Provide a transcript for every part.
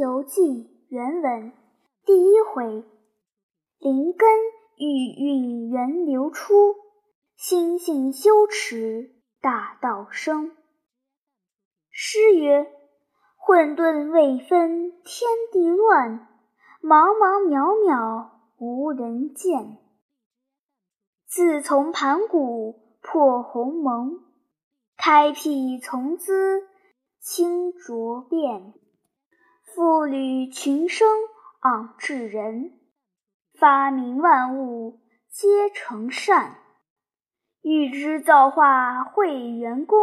游记》原文第一回：灵根玉韵源流出，心性修持大道生。诗曰：混沌未分天地乱，茫茫渺渺无人见。自从盘古破鸿蒙，开辟从兹清浊变。妇女群生昂至仁，发明万物皆成善。欲知造化会元功，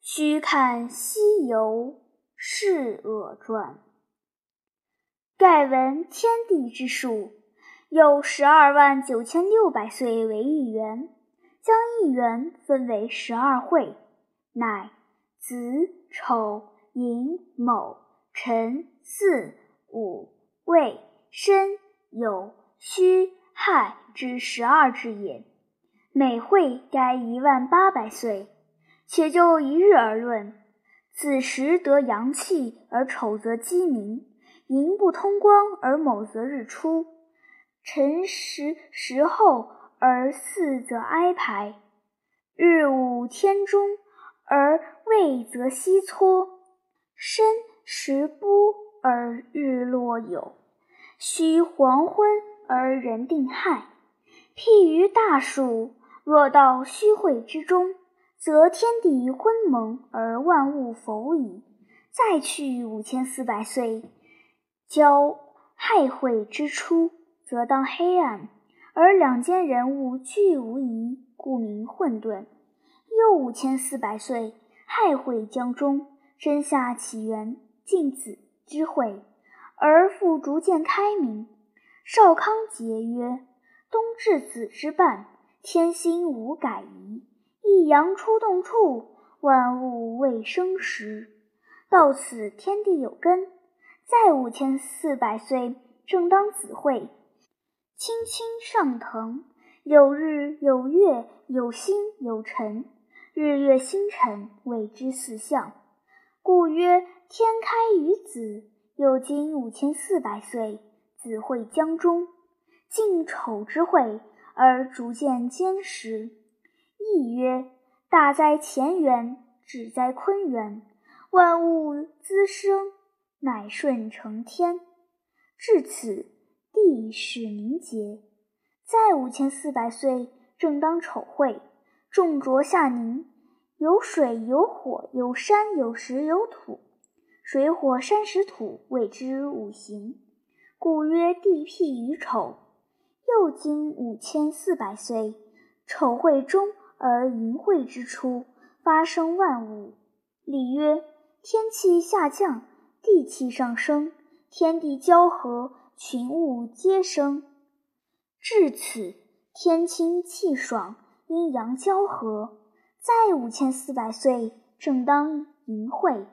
须看《西游释厄传》。盖闻天地之数，有十二万九千六百岁为一元，将一元分为十二会，乃子丑寅卯。辰巳午未申酉戌亥之十二至也，每会该一万八百岁。且就一日而论，子时得阳气而丑则鸡鸣，寅不通光而卯则日出，辰时时后而巳则哀排，日午天中而未则西撮，申。时不而日落有，须黄昏而人定亥。譬于大树，若到虚晦之中，则天地昏蒙而万物否矣。再去五千四百岁，交亥晦之初，则当黑暗，而两间人物俱无疑，故名混沌。又五千四百岁，亥晦将终，真夏起源。敬子之会，而复逐渐开明。少康节曰：“冬至子之半，天心无改移。一阳出动处，万物未生时。到此天地有根。再五千四百岁，正当子会，青青上腾，有日有月有星有辰，日月星辰谓之四象，故曰。”天开于子，又经五千四百岁，子会将终，晋丑之会，而逐渐坚实。亦曰：大哉乾元，至哉坤元，万物滋生，乃顺承天。至此，地始凝结。再五千四百岁，正当丑会，众浊下凝，有水，有火，有山，有石，有土。水火山石土谓之五行，故曰地辟于丑。又经五千四百岁，丑会终而寅会之初，发生万物。礼曰：天气下降，地气上升，天地交合，群物皆生。至此，天清气爽，阴阳交合。再五千四百岁，正当寅会。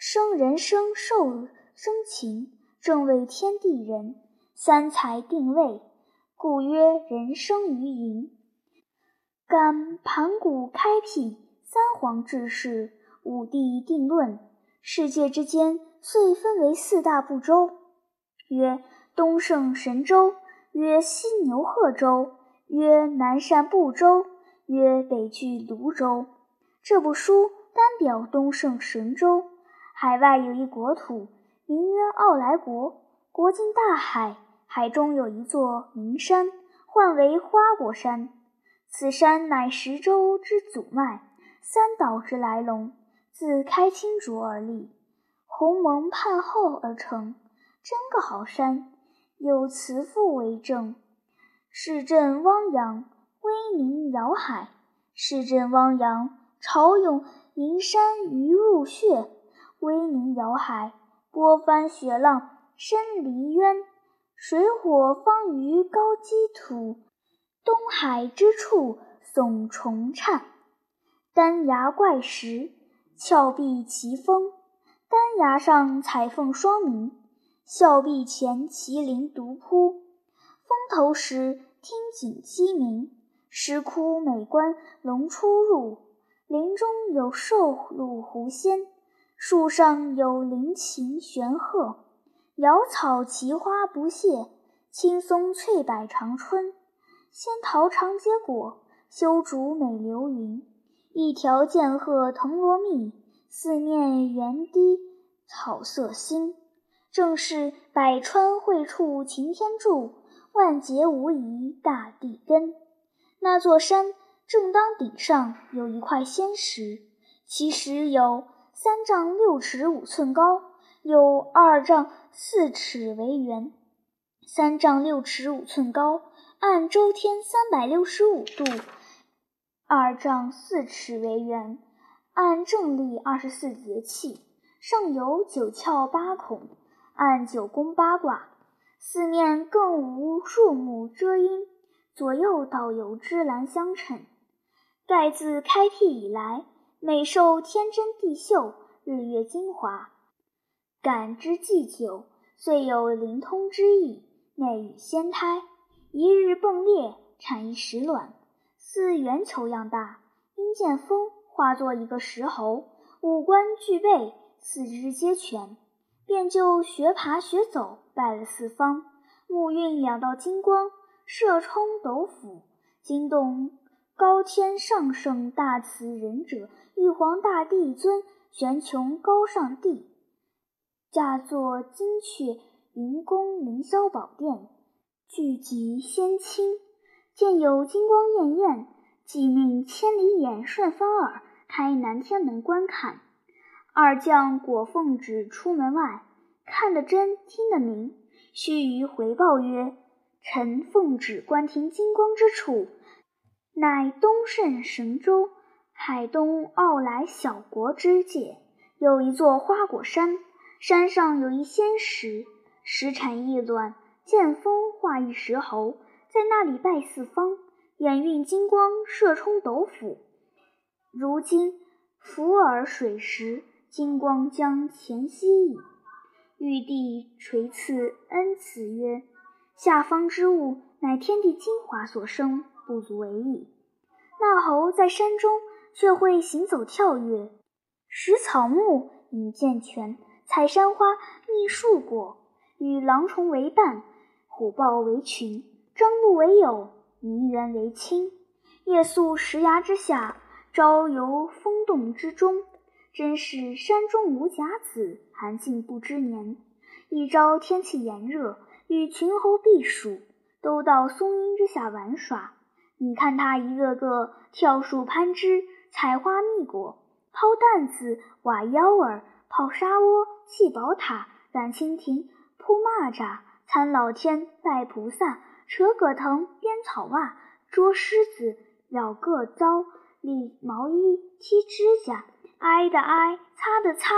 生人生寿生情，正为天地人，三才定位，故曰人生于寅。感盘古开辟，三皇治世，五帝定论，世界之间遂分为四大部洲，曰东胜神州，曰西牛贺州，曰南赡部洲，曰北俱泸州。这部书单表东胜神州。海外有一国土，名曰傲来国，国近大海，海中有一座名山，唤为花果山。此山乃十洲之祖脉，三岛之来龙，自开清浊而立，鸿蒙判后而成，真个好山。有慈父为证，市镇汪洋，威宁遥海。市镇汪洋，潮涌银山鱼入穴。威宁遥海，波翻雪浪深离渊；水火方于高积土，东海之处耸重颤。丹崖怪石，峭壁奇峰。丹崖上彩凤双鸣，峭壁前麒麟独扑。峰头时听锦鸡鸣，石窟美观龙出入。林中有兽鹿狐仙。树上有灵禽玄鹤，瑶草奇花不谢，青松翠柏长春。仙桃长结果，修竹美流云。一条剑鹤藤萝密，四面圆堤草色新。正是百川汇处擎天柱，万劫无疑大地根。那座山正当顶上有一块仙石，其实有三丈六尺五寸高，有二丈四尺为圆。三丈六尺五寸高，按周天三百六十五度；二丈四尺为圆，按正历二十四节气。上有九窍八孔，按九宫八卦。四面更无树木遮阴。左右倒有芝兰相衬，盖自开辟以来，每受天真地秀，日月精华，感之既久，遂有灵通之意，内与仙胎，一日迸裂，产一石卵，似圆球样大，因见风化作一个石猴，五官俱备，四肢皆全，便就学爬学走，拜了四方，目运两道金光。射冲斗府，惊动高天上圣大慈仁者玉皇大帝尊，悬穹高上帝，驾坐金阙云宫凌霄宝殿，聚集仙卿，见有金光艳艳，即命千里眼顺风耳开南天门观看。二将果奉旨出门外，看得真，听得明，须臾回报曰。臣奉旨观听金光之处，乃东胜神州海东傲来小国之界，有一座花果山，山上有一仙石，石产异卵，见风化一石猴，在那里拜四方，眼运金光，射冲斗府。如今伏尔水石，金光将前息矣。玉帝垂赐恩赐曰。下方之物，乃天地精华所生，不足为意。那猴在山中，却会行走跳跃，食草木，饮涧泉，采山花，觅树果，与狼虫为伴，虎豹为群，獐鹿为友，泥猿为亲。夜宿石崖之下，朝游风洞之中，真是山中无甲子，寒尽不知年。一朝天气炎热。与群猴避暑，都到松阴之下玩耍。你看他一个个跳树攀枝，采花蜜果，抛担子，挖腰儿，跑沙窝，砌宝塔，赶蜻蜓，扑蚂蚱，参老天，拜菩萨，扯葛藤，编草袜，捉狮子，咬个糟，理毛衣，踢指甲，挨的挨，擦的擦，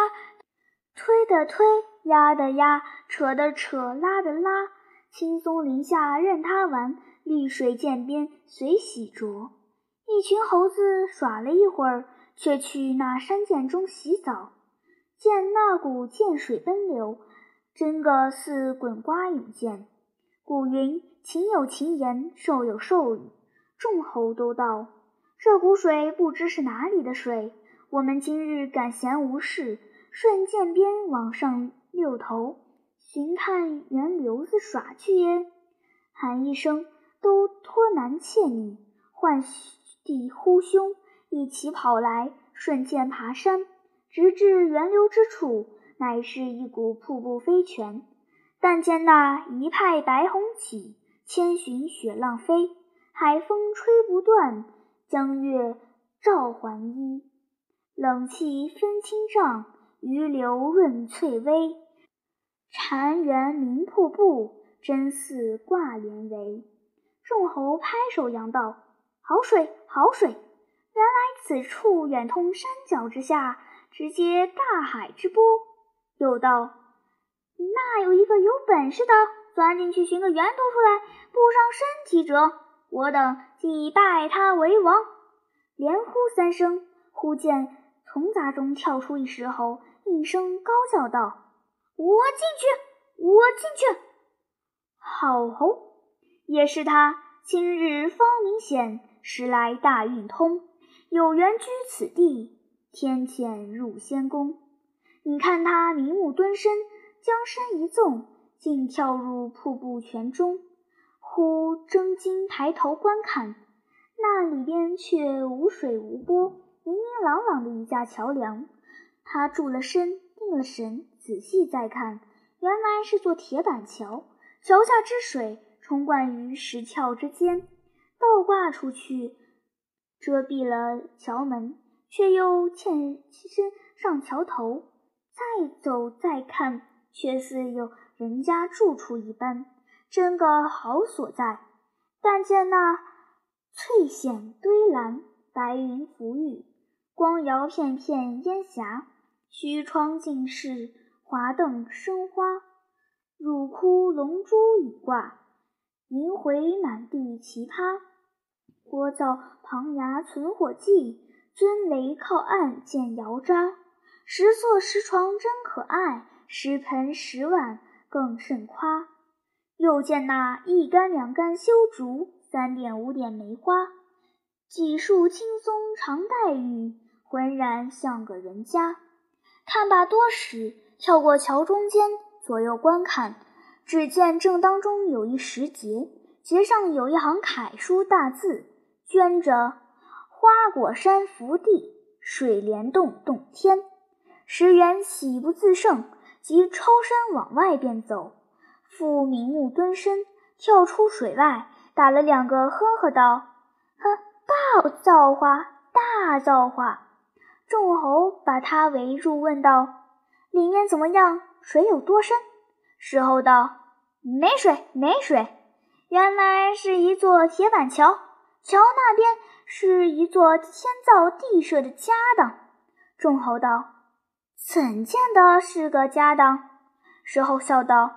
推的推。压的压，扯的扯，拉的拉，青松林下任他玩，绿水涧边随喜着。一群猴子耍了一会儿，却去那山涧中洗澡。见那股涧水奔流，真个似滚瓜涌溅。古云：禽有禽言，兽有兽语。众猴都道：这股水不知是哪里的水。我们今日赶闲无事，顺涧边往上。溜头寻看源流子耍去耶！喊一声，都脱男妾女，唤弟呼兄，一起跑来，顺涧爬山，直至源流之处，乃是一股瀑布飞泉。但见那一派白虹起，千寻雪浪飞，海风吹不断，江月照还衣，冷气分清障，余流润翠微，潺湲鸣瀑布，真似挂帘帷。众猴拍手扬道：“好水，好水！原来此处远通山脚之下，直接大海之波。”又道：“那有一个有本事的，钻进去寻个源头出来，补上身体者，我等即拜他为王。”连呼三声，忽见丛杂中跳出一石猴。应声高叫道：“我进去，我进去！”好猴，也是他今日方明显，时来大运通，有缘居此地，天谴入仙宫。你看他明目敦身，将身一纵，竟跳入瀑布泉中。忽睁睛抬头观看，那里边却无水无波，明明朗朗的一架桥梁。他住了身，定了神，仔细再看，原来是座铁板桥。桥下之水冲灌于石窍之间，倒挂出去，遮蔽了桥门，却又欠身上桥头。再走再看，却似有人家住处一般，真个好所在。但见那翠藓堆栏，白云浮玉，光摇片片烟霞，虚窗尽是华灯生花，乳窟龙珠已挂，银回满地奇葩。锅灶旁崖存火迹，尊雷靠岸见窑渣。石座石床真可爱，石盆石碗更甚夸。又见那一竿两竿修竹，三点五点梅花，几树青松长黛玉，浑然像个人家。看罢多时，跳过桥中间，左右观看，只见正当中有一石碣，碣上有一行楷书大字，镌着“花果山福地，水帘洞洞天”。石原喜不自胜，即抽身往外边走。复明目蹲身，跳出水外，打了两个呵呵道：“呵，大造化，大造化！”众猴把他围住，问道：“里面怎么样？水有多深？”石猴道：“没水，没水。原来是一座铁板桥，桥那边是一座天造地设的家当。”众猴道。怎见得是个家当？石猴笑道：“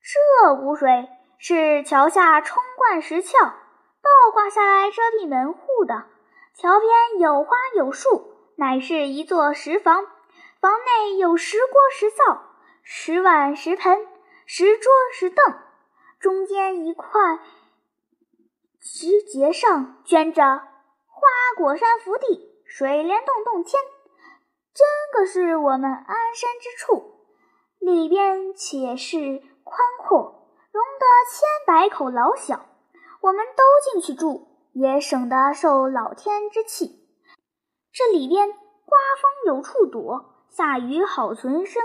这污水是桥下冲灌石窍，倒挂下来遮蔽门户的。桥边有花有树，乃是一座石房。房内有石锅石灶、石碗石盆、石桌石凳，中间一块石碣上镌着‘花果山福地，水帘洞洞天’。”真个是我们安身之处，里边且是宽阔，容得千百口老小。我们都进去住，也省得受老天之气。这里边刮风有处躲，下雨好存身，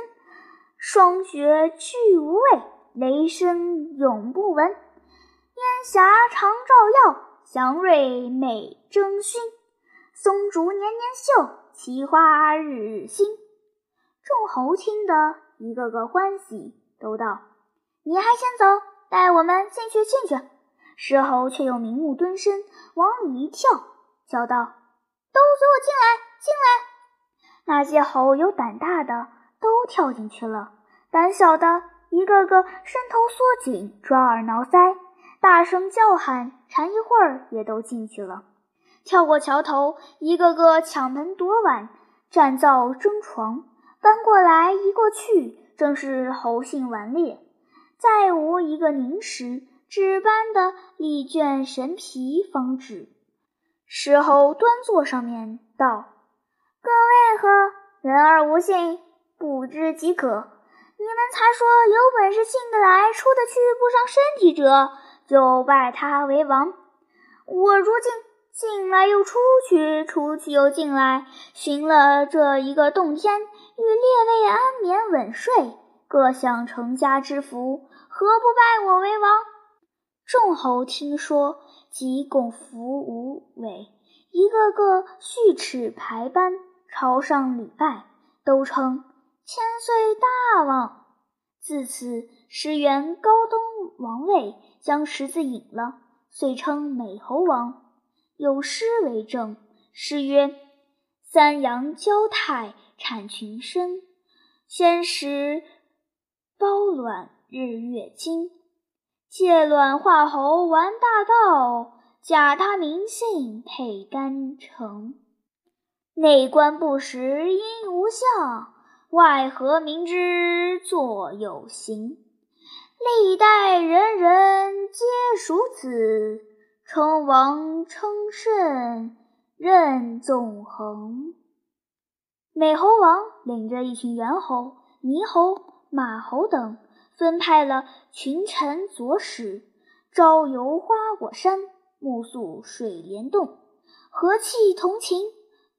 霜雪俱无畏，雷声永不闻。烟霞常照耀，祥瑞美争熏，松竹年年秀。奇花日日新，众猴听得一个个欢喜，都道：“你还先走，带我们进去进去。”石猴却又明目蹲身，往里一跳，叫道：“都随我进来，进来！”那些猴有胆大的都跳进去了，胆小的一个个伸头缩颈，抓耳挠腮，大声叫喊，缠一会儿也都进去了。跳过桥头，一个个抢门夺碗，占灶争床，翻过来移过去，正是猴性顽劣。再无一个宁时，只搬的力卷神皮方止。石猴端坐上面道：“各位何人而无信，不知即可。你们才说有本事进得来、出得去、不伤身体者，就拜他为王。我如今。”进来又出去，出去又进来，寻了这一个洞天，与列位安眠稳睡，各享成家之福，何不拜我为王？众猴听说，即拱伏无尾，一个个续齿排班，朝上礼拜，都称千岁大王。自此，石原高登王位，将石子隐了，遂称美猴王。有诗为证，诗曰：“三阳交泰产群生，先时包卵日月精。借卵化猴玩大道，假他名姓配干城。内观不识因无相，外合明知作有形。历代人人皆属此。”称王称圣任纵横，美猴王领着一群猿猴、猕猴、马猴等，分派了群臣佐使，朝游花果山，暮宿水帘洞，和气同情，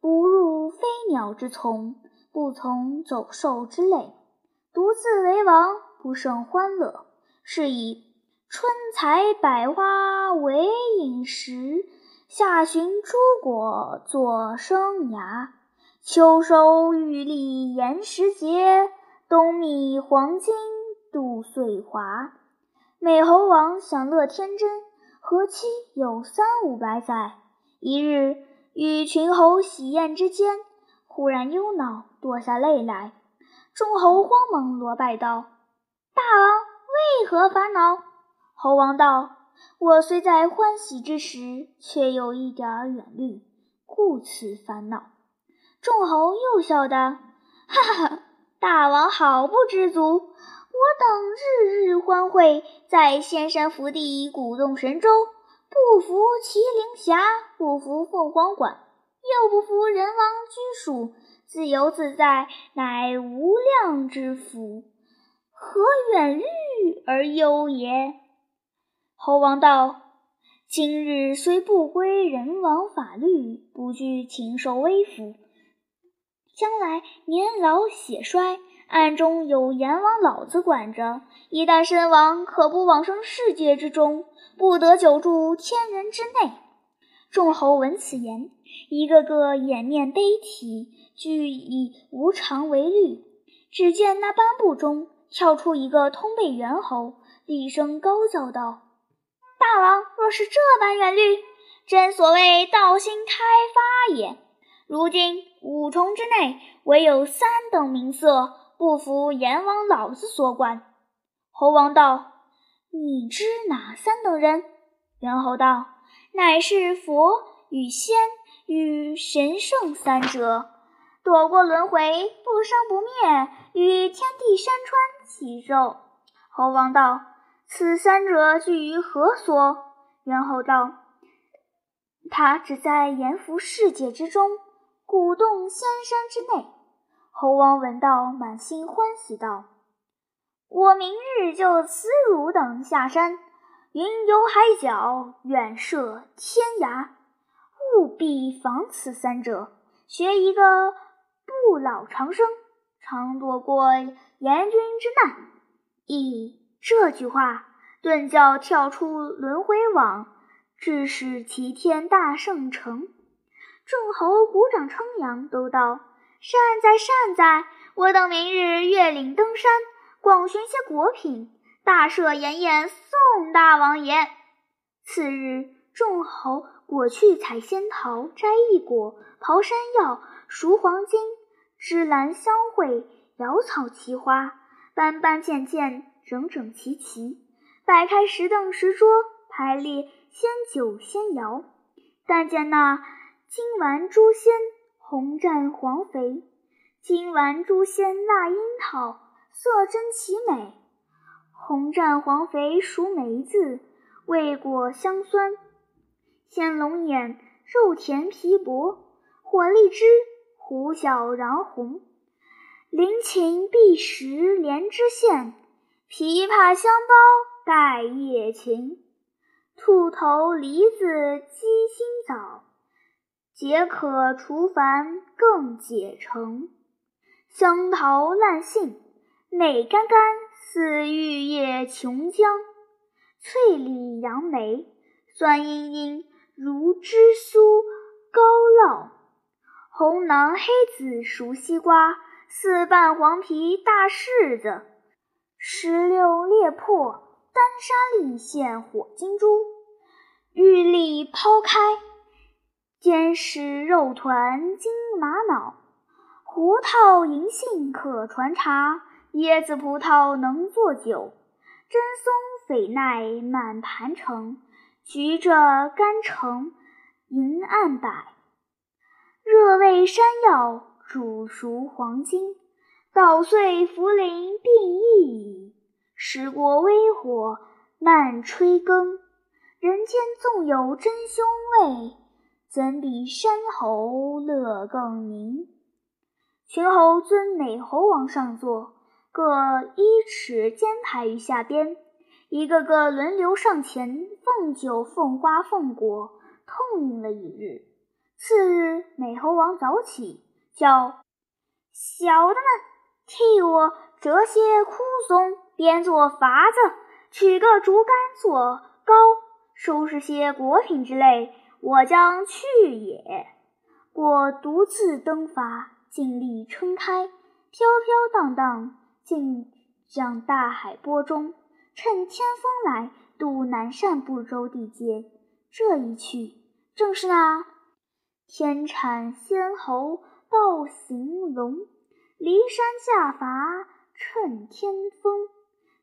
不入飞鸟之丛，不从走兽之类，独自为王，不胜欢乐。是以春采百花为饮食，夏寻诸果作生涯。秋收玉粒延时节，冬觅黄金度岁华。美猴王享乐天真，何期有三五百载。一日，与群猴喜宴之间，忽然忧恼，落下泪来。众猴慌忙罗拜道：“大王为何烦恼？”猴王道：“我虽在欢喜之时，却有一点远虑，故此烦恼。”众猴又笑道：“哈哈，大王好不知足！我等日日欢会，在仙山福地鼓动神州，不服麒麟峡，不服凤凰馆，又不服人王居属，自由自在，乃无量之福，何远虑而忧也？”猴王道：“今日虽不归人王法律，不惧禽兽威服。”将来年老血衰，暗中有阎王老子管着，一旦身亡，可不往生世界之中，不得久住天人之内。众猴闻此言，一个个掩面悲啼，俱以无常为虑。只见那颁布中跳出一个通背猿猴，厉声高叫道：“大王若是这般远虑，真所谓道心开发也。”如今五重之内，唯有三等名色，不服阎王老子所管。猴王道：“你知哪三等人？”猿猴道：“乃是佛与仙与神圣三者，躲过轮回，不生不灭，与天地山川齐寿。”猴王道：“此三者居于何所？”猿猴道：“他只在阎浮世界之中。”鼓动仙山之内，猴王闻道，满心欢喜道：“我明日就辞汝等下山，云游海角，远涉天涯，务必防此三者，学一个不老长生，常躲过阎君之难。”咦，这句话顿叫跳出轮回网，致使齐天大圣成。众猴鼓掌称扬，都道：“善哉善哉！我等明日越岭登山，广寻些果品，大设筵宴送大王爷。”次日，众猴果去采仙桃，摘异果，刨山药，赎黄金，芝兰香会，瑶草奇花，斑斑件件，整整齐齐，摆开石凳石桌，排列仙酒仙肴。但见那。金丸诛仙，红蘸黄肥；金丸诛仙腊樱桃，色真奇美。红蘸黄肥熟梅子，味果香酸。鲜龙眼，肉甜皮薄；火荔枝，糊小瓤红。灵禽碧石连枝馅，枇杷香包盖叶芹。兔头梨子鸡心枣。解渴除烦更解成，香桃烂杏美甘甘似玉液琼浆，翠李杨梅酸茵茵如脂酥膏酪，红囊黑籽熟西瓜四瓣黄皮大柿子，石榴裂破丹砂粒现火金珠，玉粒抛开。煎食肉团金玛瑙，胡桃银杏可传茶，椰子葡萄能做酒，真松榧奈满盘成，橘蔗甘橙银案摆，热味山药煮熟黄金，捣碎茯苓并一矣，石锅微火慢炊羹，人间纵有真凶味。怎比山猴乐更宁？群猴尊美猴王上座，各依尺肩排于下边，一个个轮流上前奉酒、奉花、奉果，痛饮了一日。次日，美猴王早起，叫小的们替我折些枯松，编做筏子，取个竹竿做篙，收拾些果品之类，我将去也。我独自登筏，尽力撑开，飘飘荡荡，进向大海波中。趁天风来，渡南赡部洲地界。这一去，正是那。天产仙猴道行龙，骊山下筏趁天风。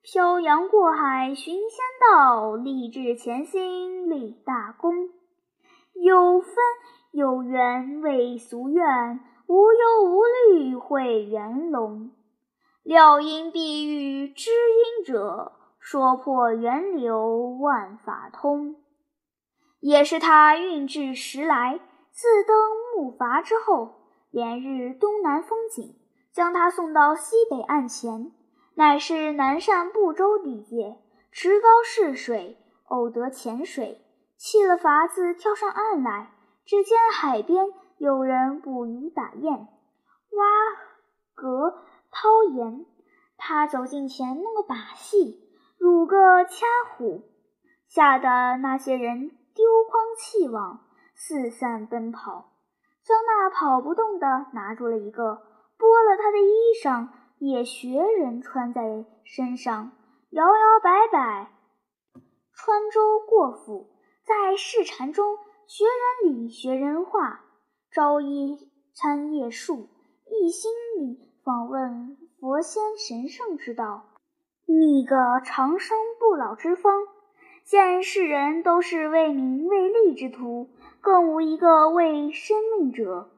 漂洋过海寻仙道，立志潜心立大功。有分有缘为俗愿，无忧无虑会圆龙。料因碧玉知音者，说破源流万法通。也是他运至时来。自登木筏之后，连日东南风景，将他送到西北岸前，乃是南赡部洲地界。持篙试水，偶得潜水，弃了筏子，跳上岸来。只见海边有人捕鱼打雁，挖蛤掏盐。他走近前弄个把戏，舞个掐虎，吓得那些人丢筐弃网。四散奔跑，将那跑不动的拿住了一个，剥了他的衣裳，也学人穿在身上，摇摇摆摆，穿州过府，在市禅中学人礼，学人话，朝一参夜术，一心里访问佛仙神圣之道，觅个长生不老之方。见世人都是为名为利之徒。更无一个为生命者，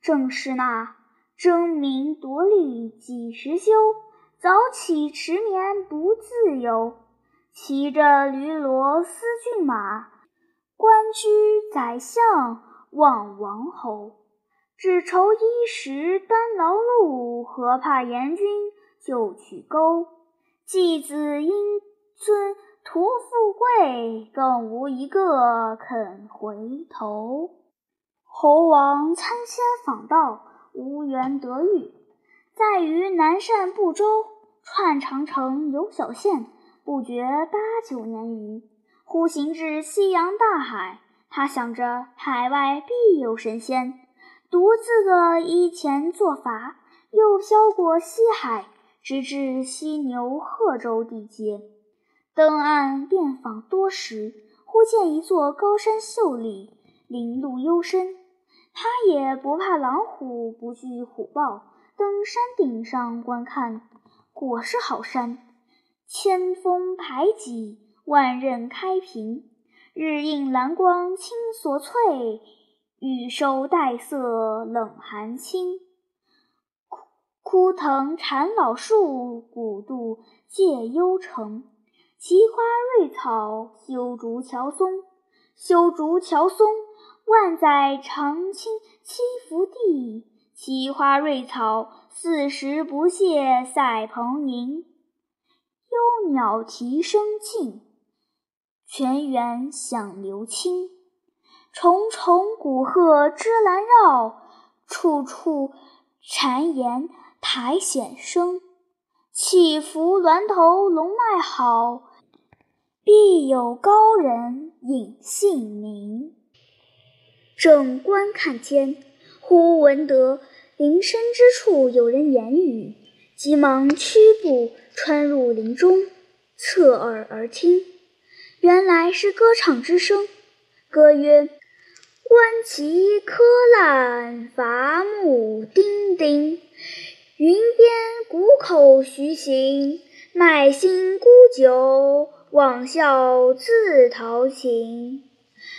正是那争名夺利几时休？早起迟眠不自由。骑着驴骡思骏马，官居宰相望王侯。只愁衣食单劳碌，何怕严君就取钩？继子因尊。图富贵，更无一个肯回头。猴王参仙访道，无缘得遇，在于南赡部洲，串长城游小县，不觉八九年余。忽行至西洋大海，他想着海外必有神仙，独自个依前作筏，又飘过西海，直至犀牛贺州地界。登岸遍访多时，忽见一座高山秀丽，林路幽深。他也不怕狼虎，不惧虎豹，登山顶上观看。果是好山，千峰排挤，万仞开平，日映蓝光青锁翠，雨收黛色冷寒清。枯藤缠老树，古渡借幽城。奇花瑞草，修竹乔松，修竹乔松，万载长青栖福地。奇花瑞草，四时不谢赛蓬瀛。幽鸟啼声静，泉源响流清。重重古壑芝兰绕，处处谗言苔藓生。起伏峦头龙脉好。必有高人隐姓名。正观看间，忽闻得林深之处有人言语，急忙屈步穿入林中，侧耳而听。原来是歌唱之声。歌曰：“观其柯烂伐木丁丁，云边谷口徐行，麦新沽酒。”望笑自陶情，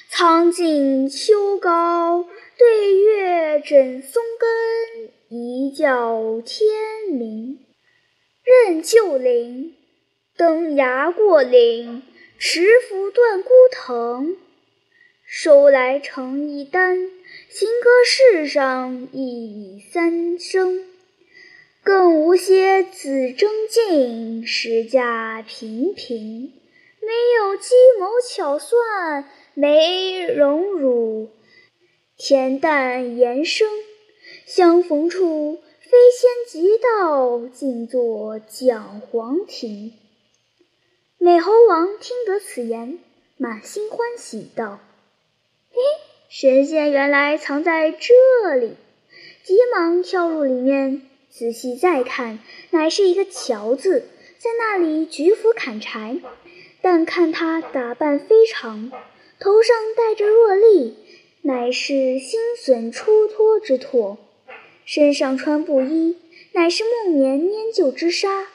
苍劲秋高，对月枕松根，一觉天明。任旧林，登崖过岭，持斧断孤藤。收来成一担，行歌世上一三声。更无些子争竞，时价平平。没有计谋巧算，没荣辱，恬淡言声。相逢处，飞仙即到，静坐讲黄庭。美猴王听得此言，满心欢喜，道：“嘿，神仙原来藏在这里！”急忙跳入里面，仔细再看，乃是一个樵子，在那里举斧砍柴。但看他打扮非常，头上戴着箬笠，乃是新笋出脱之托；身上穿布衣，乃是木棉粘旧之纱；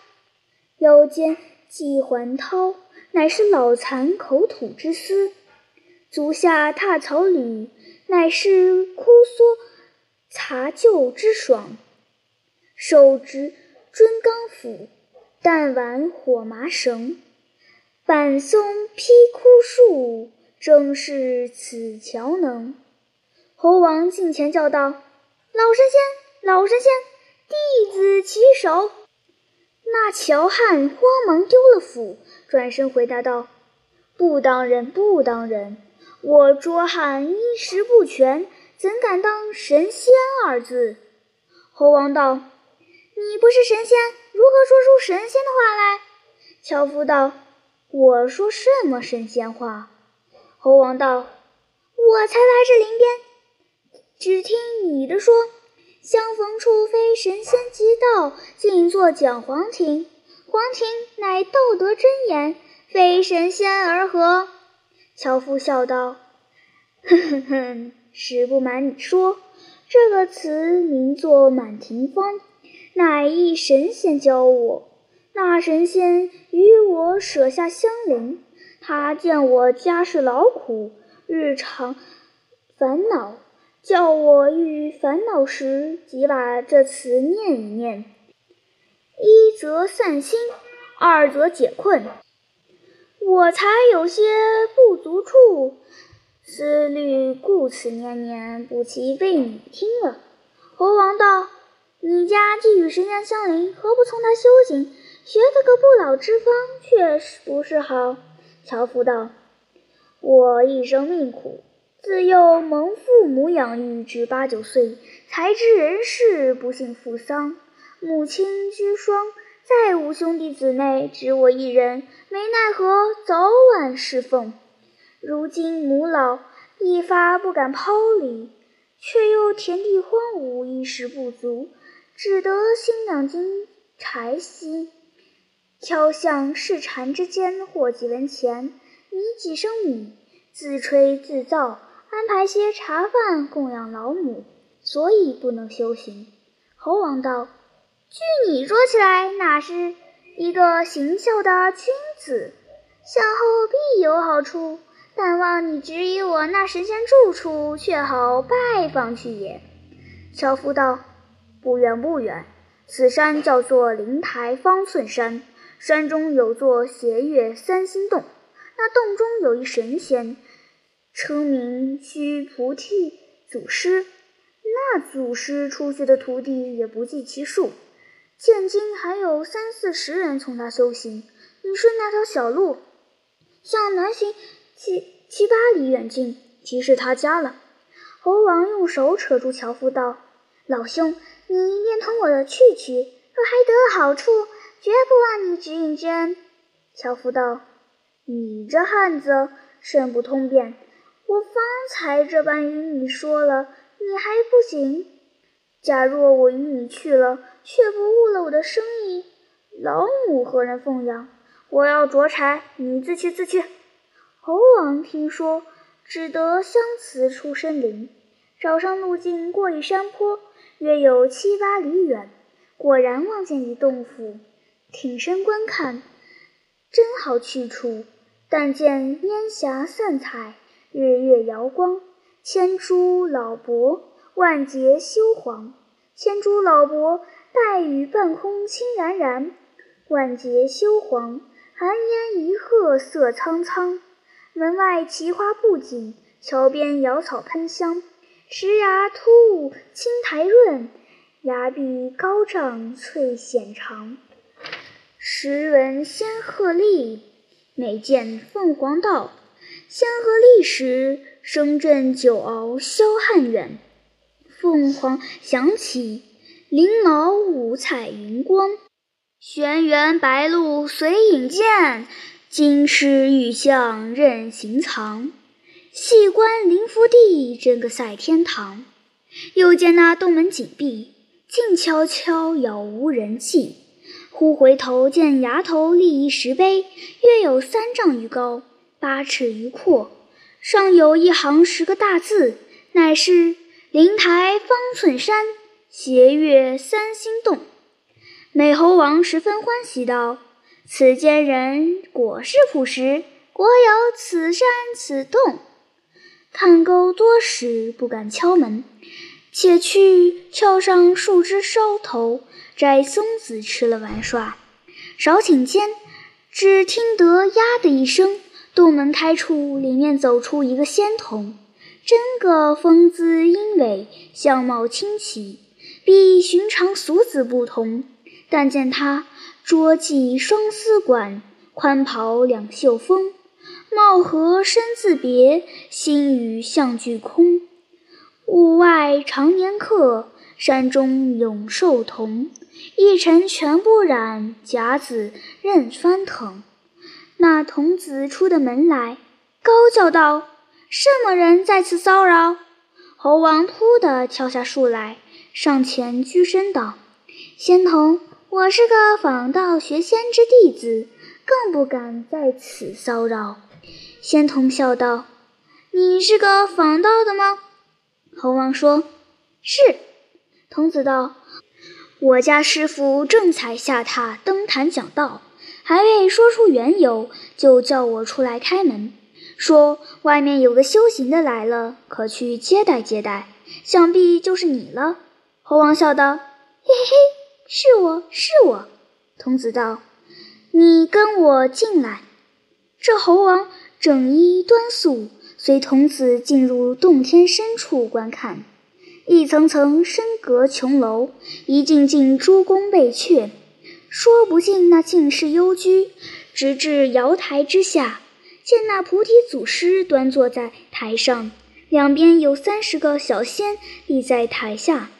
腰间系环绦，乃是老蚕口吐之丝；足下踏草履，乃是枯蓑擦旧之爽；手执尊钢斧，弹挽火麻绳。板松劈枯树，正是此桥能。猴王近前叫道：“老神仙，老神仙，弟子起手。”那乔汉慌忙丢了斧，转身回答道：“不当人，不当人。我捉汉衣食不全，怎敢当神仙二字？”猴王道：“你不是神仙，如何说出神仙的话来？”樵夫道。我说什么神仙话？猴王道：“我才来这林边，只听你的说，相逢处非神仙即到，静坐讲黄庭。黄庭乃道德真言，非神仙而何？”樵夫笑道：“哼哼哼，实不瞒你说，这个词名作《满庭芳》，乃一神仙教我。”那神仙与我舍下相邻，他见我家事劳苦，日常烦恼，叫我遇烦恼时即把这词念一念，一则散心，二则解困。我才有些不足处，思虑故此念念，不期被你听了。猴王道：“你家既与神仙相邻，何不从他修行？”学得个不老之方，确实不是好。樵夫道：“我一生命苦，自幼蒙父母养育至八九岁，才知人世，不幸父丧。母亲居孀，再无兄弟姊妹，只我一人，没奈何，早晚侍奉。如今母老，一发不敢抛离，却又田地荒芜，衣食不足，只得新两斤柴薪。”挑向市禅之间获几文钱，以几升米，自吹自造，安排些茶饭供养老母，所以不能修行。猴王道：“据你说起来，那是一个行孝的君子，向后必有好处。但望你指引我那神仙住处，却好拜访去也。”樵夫道：“不远不远，此山叫做灵台方寸山。”山中有座斜月三星洞，那洞中有一神仙，称名须菩提祖师。那祖师出去的徒弟也不计其数，现今还有三四十人从他修行。你顺那条小路，向南行七七八里远近，即是他家了。猴王用手扯住樵夫道：“老兄，你便同我去去，若还得了好处。”绝不忘你指引之恩。樵夫道：“你这汉子甚不通便，我方才这般与你说了，你还不行。假若我与你去了，却不误了我的生意，老母何人奉养？我要捉柴，你自去自去。”猴王听说，只得相辞出深林，找上路径，过一山坡，约有七八里远，果然望见一洞府。挺身观看，真好去处。但见烟霞散彩，日月摇光，千株老柏，万节修黄。千株老柏，带雨半空清冉冉；万节修黄，寒烟一鹤色苍苍。门外奇花布锦，桥边瑶草喷香。石崖突兀青苔润，崖壁高丈翠藓长。时闻仙鹤立，每见凤凰道。仙鹤立时，声震九鳌霄汉远。凤凰响起，翎毛五彩云光。轩辕白鹿随影见，金狮玉象任行藏。细观灵福地，真个赛天堂。又见那洞门紧闭，静悄悄，杳无人迹。忽回头见崖头立一石碑，约有三丈余高，八尺余阔，上有一行十个大字，乃是“灵台方寸山，斜月三星洞”。美猴王十分欢喜道：“此间人果是朴实，果有此山此洞。看沟多时，不敢敲门，且去撬上树枝梢头，摘松子吃了玩耍。少顷间，只听得呀的一声，洞门开处，里面走出一个仙童，真个风姿英伟，相貌清奇，比寻常俗子不同。”但见他着髻双丝管，宽袍两袖风，貌合身自别，心语象俱空。屋外常年客，山中永寿同。一尘全不染，甲子任翻腾。那童子出的门来，高叫道：“什么人在此骚扰？”猴王扑地跳下树来，上前躬身道：“仙童。”我是个访道学仙之弟子，更不敢在此骚扰。仙童笑道：“你是个访道的吗？”猴王说：“是。”童子道：“我家师傅正才下榻登坛讲道，还未说出缘由，就叫我出来开门，说外面有个修行的来了，可去接待接待。想必就是你了。”猴王笑道：“嘿嘿嘿。”是我是我，童子道：“你跟我进来。”这猴王整衣端肃，随童子进入洞天深处观看，一层层深阁琼楼，一进进诸宫贝阙，说不尽那尽是幽居。直至瑶台之下，见那菩提祖师端坐在台上，两边有三十个小仙立在台下，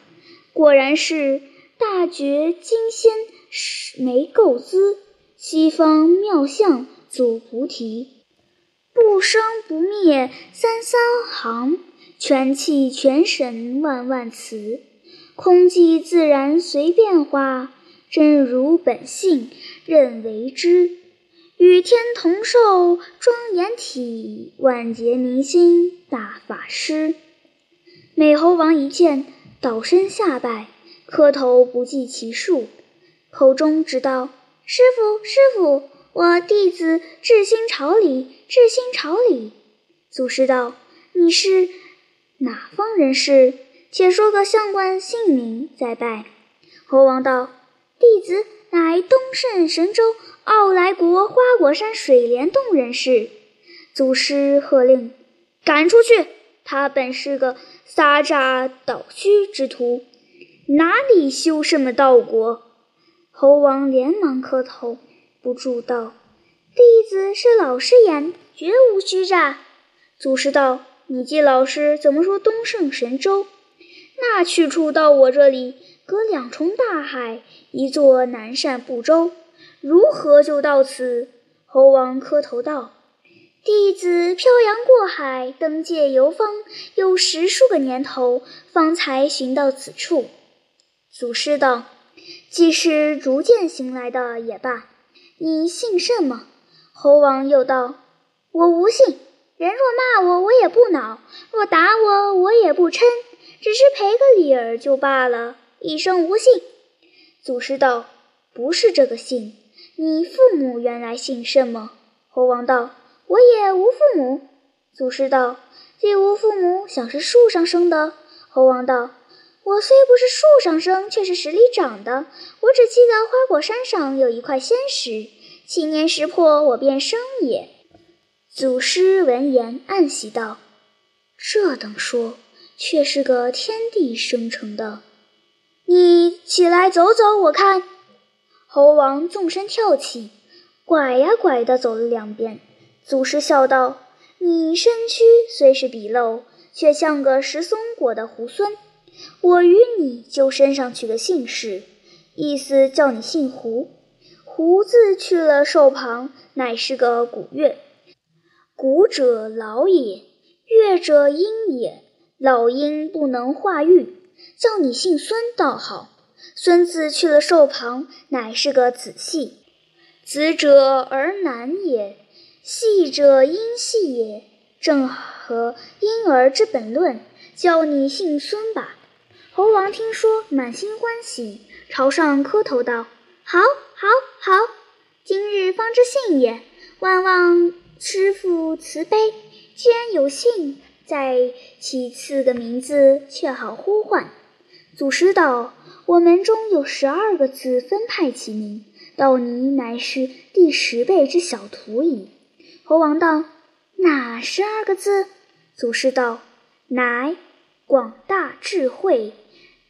果然是。大觉金仙没垢姿，西方妙相祖菩提，不生不灭三三行，全气全神万万词，空寂自然随变化，真如本性任为之，与天同寿庄严体，万劫明心大法师。美猴王一见，倒身下拜。磕头不计其数，口中只道：“师傅，师傅，我弟子至心朝礼，至心朝礼。”祖师道：“你是哪方人士？且说个相官姓名，再拜。”猴王道：“弟子乃东胜神州傲来国花果山水帘洞人士。”祖师喝令：“赶出去！他本是个撒诈倒虚之徒。”哪里修什么道果？猴王连忙磕头，不住道：“弟子是老师言，绝无虚诈。”祖师道：“你既老师，怎么说东胜神州？那去处到我这里，隔两重大海，一座南赡部洲，如何就到此？”猴王磕头道：“弟子漂洋过海，登界游方，有十数个年头，方才寻到此处。”祖师道：“既是逐渐行来的也罢，你姓甚么？”猴王又道：“我无姓，人若骂我，我也不恼；若打我，我也不嗔，只是赔个礼儿就罢了，一生无姓。”祖师道：“不是这个姓，你父母原来姓什么？”猴王道：“我也无父母。”祖师道：“既无父母，想是树上生的？”猴王道。我虽不是树上生，却是石里长的。我只记得花果山上有一块仙石，七年石破，我便生也。祖师闻言暗喜道：“这等说，却是个天地生成的。”你起来走走，我看。猴王纵身跳起，拐呀拐的走了两遍。祖师笑道：“你身躯虽是笔陋，却像个食松果的猢狲。我与你就身上取个姓氏，意思叫你姓胡。胡字去了兽旁，乃是个古月。古者老也，月者阴也。老阴不能化育，叫你姓孙倒好。孙字去了寿旁，乃是个子系。子者而男也。”细者因细也，正合婴儿之本论，叫你姓孙吧。猴王听说，满心欢喜，朝上磕头道：“好，好，好！今日方知姓也，万望师傅慈悲。既然有幸，再起次个名字，却好呼唤。”祖师道：“我门中有十二个字分派起名，道你乃是第十辈之小徒矣。”猴王道：“哪十二个字？”祖师道：“乃广大智慧，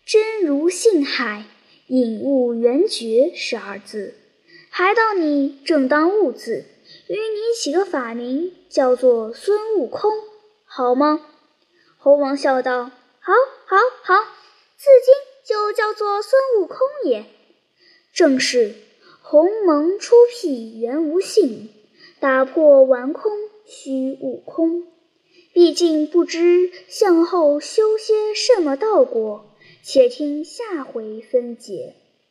真如性海，引悟圆觉十二字。还道你正当悟字，与你起个法名，叫做孙悟空，好吗？”猴王笑道：“好，好，好！自今就叫做孙悟空也。正是鸿蒙初辟，原无性。”打破顽空虚悟空，毕竟不知向后修些什么道果，且听下回分解。